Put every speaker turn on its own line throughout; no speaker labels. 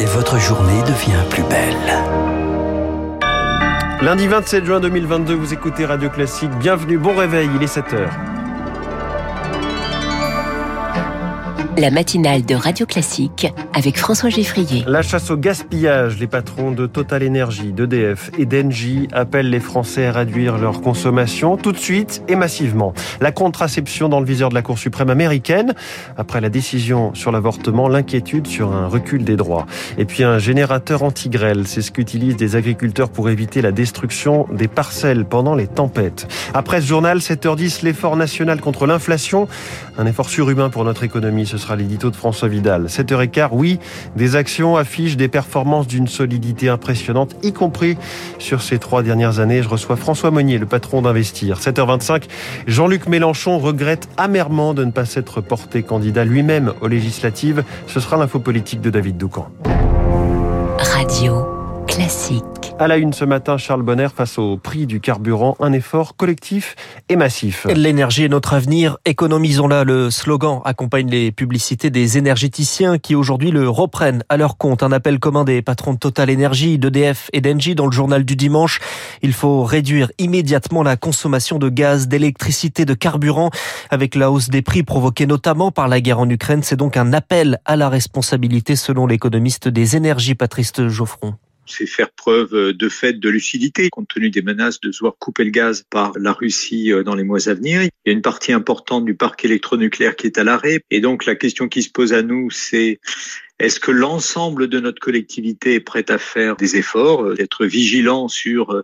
et votre journée devient plus belle.
Lundi 27 juin 2022, vous écoutez Radio Classique. Bienvenue, bon réveil, il est 7h.
La matinale de Radio Classique avec François Geffrier.
La chasse au gaspillage, les patrons de Total Energy, d'EDF et d'Engie appellent les Français à réduire leur consommation tout de suite et massivement. La contraception dans le viseur de la Cour suprême américaine. Après la décision sur l'avortement, l'inquiétude sur un recul des droits. Et puis un générateur anti-grêle, c'est ce qu'utilisent des agriculteurs pour éviter la destruction des parcelles pendant les tempêtes. Après ce journal, 7h10, l'effort national contre l'inflation. Un effort surhumain pour notre économie, ce sera l'édito de François Vidal. 7h15, oui, des actions affichent des performances d'une solidité impressionnante, y compris sur ces trois dernières années. Je reçois François Monnier, le patron d'Investir. 7h25, Jean-Luc Mélenchon regrette amèrement de ne pas s'être porté candidat lui-même aux législatives. Ce sera l'info politique de David Doucan.
Radio classique.
À la une ce matin, Charles Bonner face au prix du carburant, un effort collectif et massif.
L'énergie est notre avenir, économisons-la. Le slogan accompagne les publicités des énergéticiens qui aujourd'hui le reprennent à leur compte. Un appel commun des patrons de Total Energy, d'EDF et d'Engie dans le journal du dimanche. Il faut réduire immédiatement la consommation de gaz, d'électricité, de carburant avec la hausse des prix provoquée notamment par la guerre en Ukraine. C'est donc un appel à la responsabilité selon l'économiste des énergies Patrice Geoffron
c'est faire preuve de fait de lucidité compte tenu des menaces de se voir couper le gaz par la Russie dans les mois à venir. Il y a une partie importante du parc électronucléaire qui est à l'arrêt et donc la question qui se pose à nous c'est est-ce que l'ensemble de notre collectivité est prête à faire des efforts, d'être vigilant sur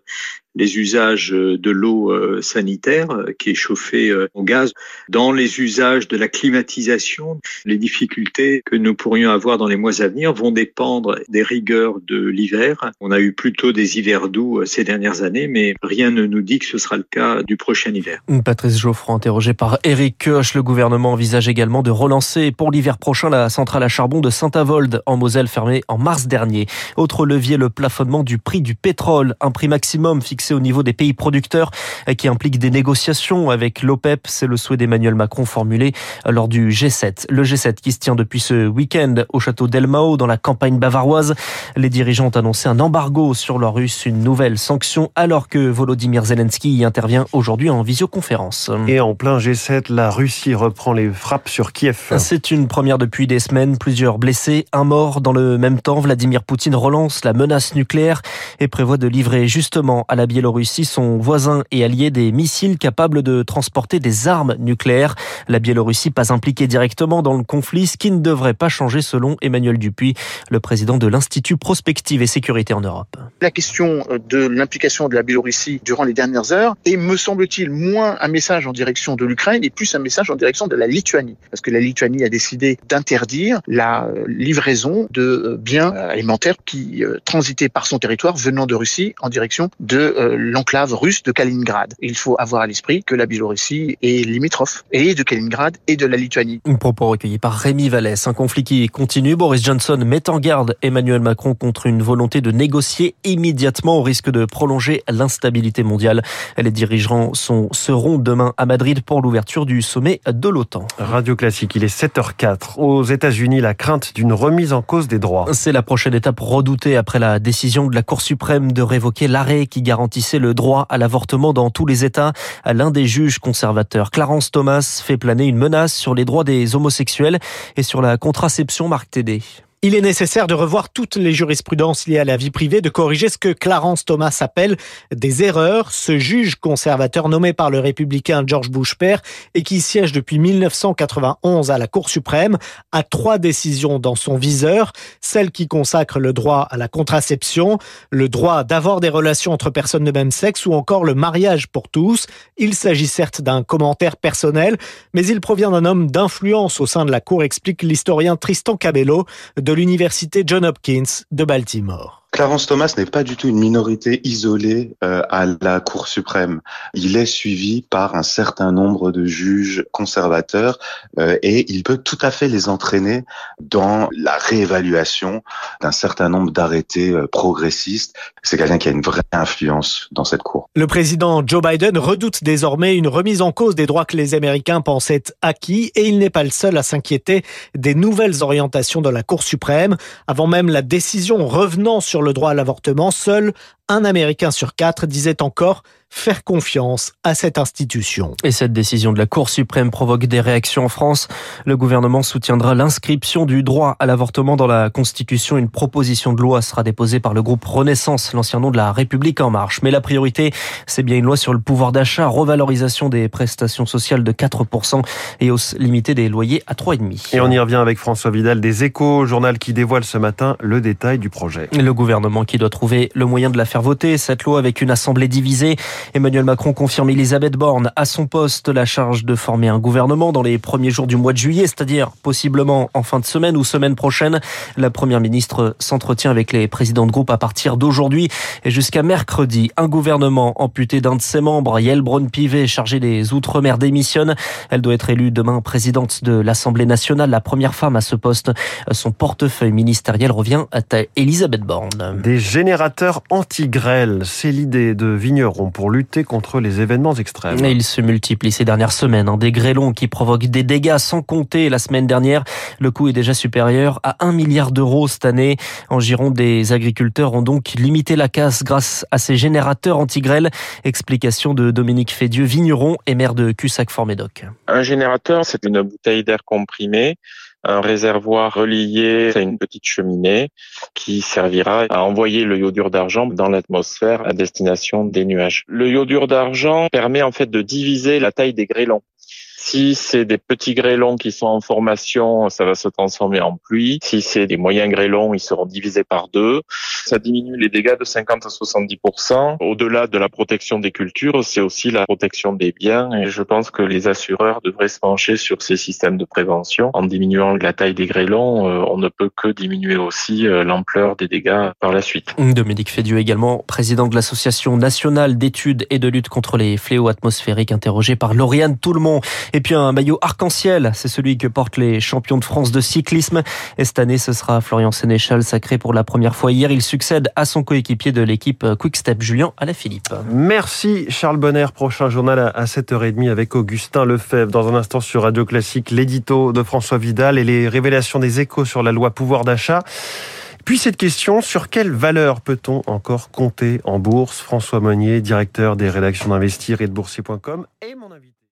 les usages de l'eau sanitaire qui est chauffée au gaz, dans les usages de la climatisation? Les difficultés que nous pourrions avoir dans les mois à venir vont dépendre des rigueurs de l'hiver. On a eu plutôt des hivers doux ces dernières années, mais rien ne nous dit que ce sera le cas du prochain hiver.
Patrice Geoffroy, interrogé par Eric Koch, le gouvernement envisage également de relancer pour l'hiver prochain la centrale à charbon de Saint-Avold en Moselle fermée en mars dernier. Autre levier, le plafonnement du prix du pétrole, un prix maximum fixé au niveau des pays producteurs qui implique des négociations avec l'OPEP. C'est le souhait d'Emmanuel Macron formulé lors du G7. Le G7 qui se tient depuis ce week-end au château d'Elmao dans la campagne bavaroise. Les dirigeants ont annoncé un embargo sur leur Russe, une nouvelle sanction alors que Volodymyr Zelensky y intervient aujourd'hui en visioconférence.
Et en plein G7, la Russie reprend les frappes sur Kiev.
C'est une première depuis des semaines. Plusieurs blessés, un mort. Dans le même temps, Vladimir Poutine relance la menace nucléaire et prévoit de livrer justement à la Biélorussie, son voisin et allié, des missiles capables de transporter des armes nucléaires. La Biélorussie pas impliquée directement dans le conflit, ce qui ne devrait pas changer selon Emmanuel Dupuis, le président de l'Institut Prospective et Sécurité en Europe.
La question de l'implication de la Biélorussie durant les dernières heures est, me semble-t-il, moins un message en direction de l'Ukraine et plus un message en direction de la Lituanie. Parce que la Lituanie a décidé d'interdire la livraison de biens alimentaires qui transitaient par son territoire venant de Russie en direction de l'enclave russe de Kaliningrad. Il faut avoir à l'esprit que la Biélorussie est limitrophe et de Kaliningrad et de la Lituanie.
Un propos recueilli par Rémi Vallès. Un conflit qui continue. Boris Johnson met en garde Emmanuel Macron contre une volonté de négocier immédiatement au risque de prolonger l'instabilité mondiale. Les dirigeants sont, seront demain à Madrid pour l'ouverture du sommet de l'OTAN.
Radio Classique, il est 7h04. Aux États-Unis, la crainte d'une remise en cause des droits.
C'est la prochaine étape redoutée après la décision de la Cour suprême de révoquer l'arrêt qui garantissait le droit à l'avortement dans tous les États. L'un des juges conservateurs, Clarence Thomas, fait planer une menace sur les droits des homosexuels et sur la contraception Marc Tédé.
Il est nécessaire de revoir toutes les jurisprudences liées à la vie privée, de corriger ce que Clarence Thomas appelle des erreurs. Ce juge conservateur nommé par le républicain George Bush père et qui siège depuis 1991 à la Cour suprême a trois décisions dans son viseur. Celle qui consacre le droit à la contraception, le droit d'avoir des relations entre personnes de même sexe ou encore le mariage pour tous. Il s'agit certes d'un commentaire personnel, mais il provient d'un homme d'influence au sein de la Cour, explique l'historien Tristan Cabello l'université John Hopkins de Baltimore.
Clarence Thomas n'est pas du tout une minorité isolée euh, à la Cour suprême. Il est suivi par un certain nombre de juges conservateurs euh, et il peut tout à fait les entraîner dans la réévaluation d'un certain nombre d'arrêtés euh, progressistes. C'est quelqu'un qui a une vraie influence dans cette Cour.
Le président Joe Biden redoute désormais une remise en cause des droits que les Américains pensaient acquis et il n'est pas le seul à s'inquiéter des nouvelles orientations de la Cour suprême. Avant même la décision revenant sur le droit à l'avortement, seul un Américain sur quatre disait encore faire confiance à cette institution.
Et cette décision de la Cour suprême provoque des réactions en France. Le gouvernement soutiendra l'inscription du droit à l'avortement dans la Constitution. Une proposition de loi sera déposée par le groupe Renaissance, l'ancien nom de la République en marche. Mais la priorité, c'est bien une loi sur le pouvoir d'achat, revalorisation des prestations sociales de 4% et hausse limitée des loyers à 3,5%.
Et on y revient avec François Vidal des Échos, journal qui dévoile ce matin le détail du projet.
Le gouvernement qui doit trouver le moyen de la faire voter, cette loi avec une assemblée divisée. Emmanuel Macron confirme Elisabeth Borne à son poste la charge de former un gouvernement dans les premiers jours du mois de juillet, c'est-à-dire possiblement en fin de semaine ou semaine prochaine. La première ministre s'entretient avec les présidents de groupe à partir d'aujourd'hui et jusqu'à mercredi. Un gouvernement amputé d'un de ses membres, Yael Braun-Pivet, chargée des Outre-mer, démissionne. Elle doit être élue demain présidente de l'Assemblée nationale, la première femme à ce poste. Son portefeuille ministériel revient à Elisabeth Borne.
Des générateurs anti-grêle, c'est l'idée de Vigneron pour lutter contre les événements extrêmes.
Et ils se multiplient ces dernières semaines. Hein. Des grêlons qui provoquent des dégâts sans compter. La semaine dernière, le coût est déjà supérieur à 1 milliard d'euros cette année. En Gironde, des agriculteurs ont donc limité la casse grâce à ces générateurs anti-grêle. Explication de Dominique Fédieu, vigneron et maire de Cussac-Formédoc.
Un générateur, c'est une bouteille d'air comprimée un réservoir relié à une petite cheminée qui servira à envoyer le iodure d'argent dans l'atmosphère à destination des nuages. Le iodure d'argent permet en fait de diviser la taille des grêlons. Si c'est des petits grêlons qui sont en formation, ça va se transformer en pluie. Si c'est des moyens grêlons, ils seront divisés par deux. Ça diminue les dégâts de 50 à 70 Au-delà de la protection des cultures, c'est aussi la protection des biens. Et je pense que les assureurs devraient se pencher sur ces systèmes de prévention. En diminuant la taille des grêlons, euh, on ne peut que diminuer aussi euh, l'ampleur des dégâts par la suite.
Dominique Fédieu, également président de l'Association nationale d'études et de lutte contre les fléaux atmosphériques, interrogé par Lauriane Toulmont. Et puis un maillot arc-en-ciel, c'est celui que portent les champions de France de cyclisme. Et cette année, ce sera Florian Sénéchal sacré pour la première fois hier. Il succède à son coéquipier de l'équipe Quick-Step, Julien Alaphilippe.
Merci Charles Bonner. Prochain journal à 7h30 avec Augustin Lefebvre. Dans un instant sur Radio Classique, l'édito de François Vidal et les révélations des échos sur la loi pouvoir d'achat. Puis cette question, sur quelle valeur peut-on encore compter en bourse? François Monnier, directeur des rédactions d'Investir et de Boursier.com, mon invité.